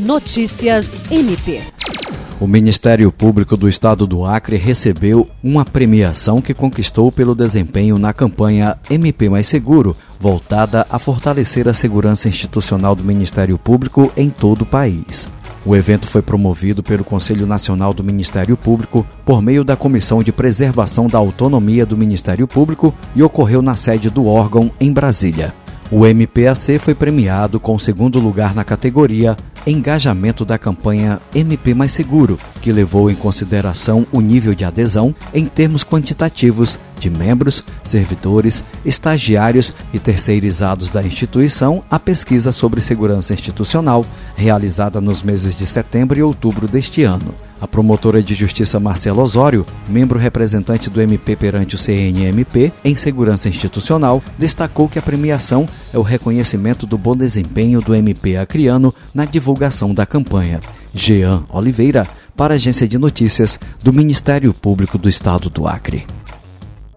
Notícias MP. O Ministério Público do Estado do Acre recebeu uma premiação que conquistou pelo desempenho na campanha MP Mais Seguro, voltada a fortalecer a segurança institucional do Ministério Público em todo o país. O evento foi promovido pelo Conselho Nacional do Ministério Público por meio da Comissão de Preservação da Autonomia do Ministério Público e ocorreu na sede do órgão em Brasília. O MPAC foi premiado com o segundo lugar na categoria Engajamento da campanha MP Mais Seguro, que levou em consideração o nível de adesão em termos quantitativos de membros, servidores, estagiários e terceirizados da instituição à pesquisa sobre segurança institucional realizada nos meses de setembro e outubro deste ano. A promotora de justiça Marcela Osório, membro representante do MP perante o CNMP em segurança institucional, destacou que a premiação é o reconhecimento do bom desempenho do MP acriano na divulgação da campanha. Jean Oliveira, para a Agência de Notícias do Ministério Público do Estado do Acre.